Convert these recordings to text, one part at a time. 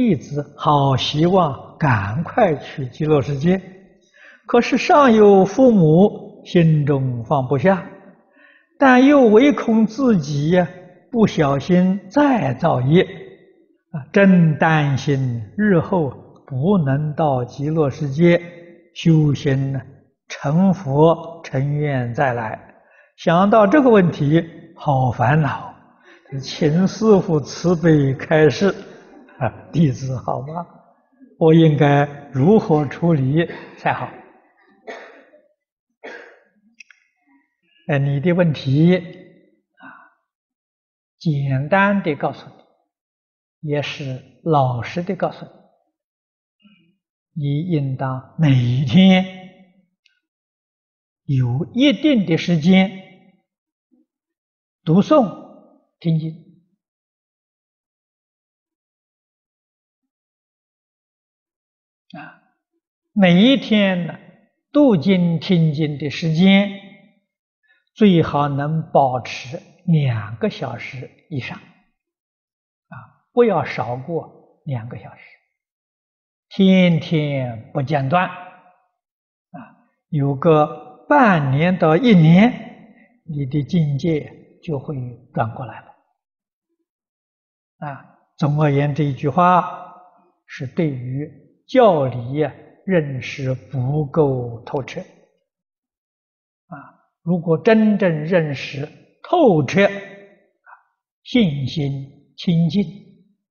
弟子好希望赶快去极乐世界，可是上有父母，心中放不下，但又唯恐自己不小心再造业，啊，真担心日后不能到极乐世界修行呢，成佛成愿再来。想到这个问题，好烦恼，请师父慈悲开示。啊，弟子好吗？我应该如何处理才好？哎，你的问题啊，简单的告诉你，也是老实的告诉你，你应当每天有一定的时间读诵听经。啊，每一天呢，读经听经的时间最好能保持两个小时以上，啊，不要少过两个小时，天天不间断，啊，有个半年到一年，你的境界就会转过来了，啊，总而言之，一句话是对于。教理呀，认识不够透彻啊！如果真正认识透彻，信心清净，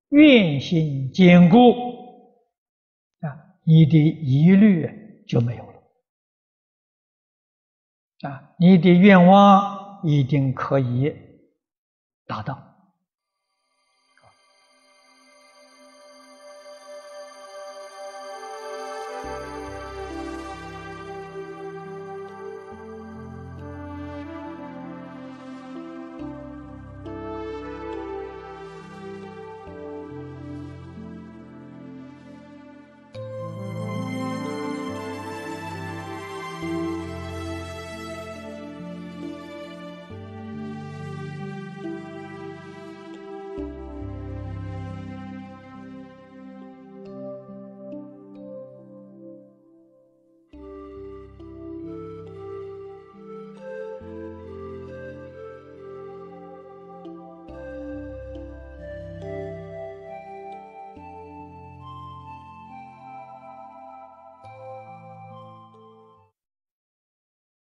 愿心坚固啊，你的疑虑就没有了啊！你的愿望一定可以达到。